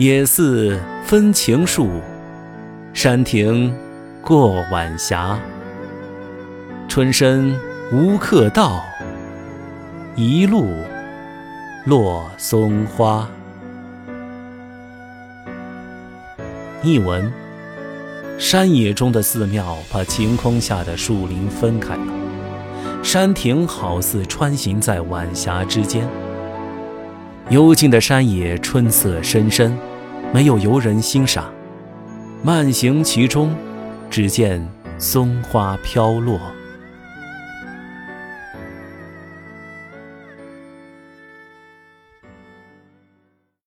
野寺分情树，山亭过晚霞。春深无客到，一路落松花。译文：山野中的寺庙把晴空下的树林分开了，山亭好似穿行在晚霞之间。幽静的山野，春色深深，没有游人欣赏。慢行其中，只见松花飘落。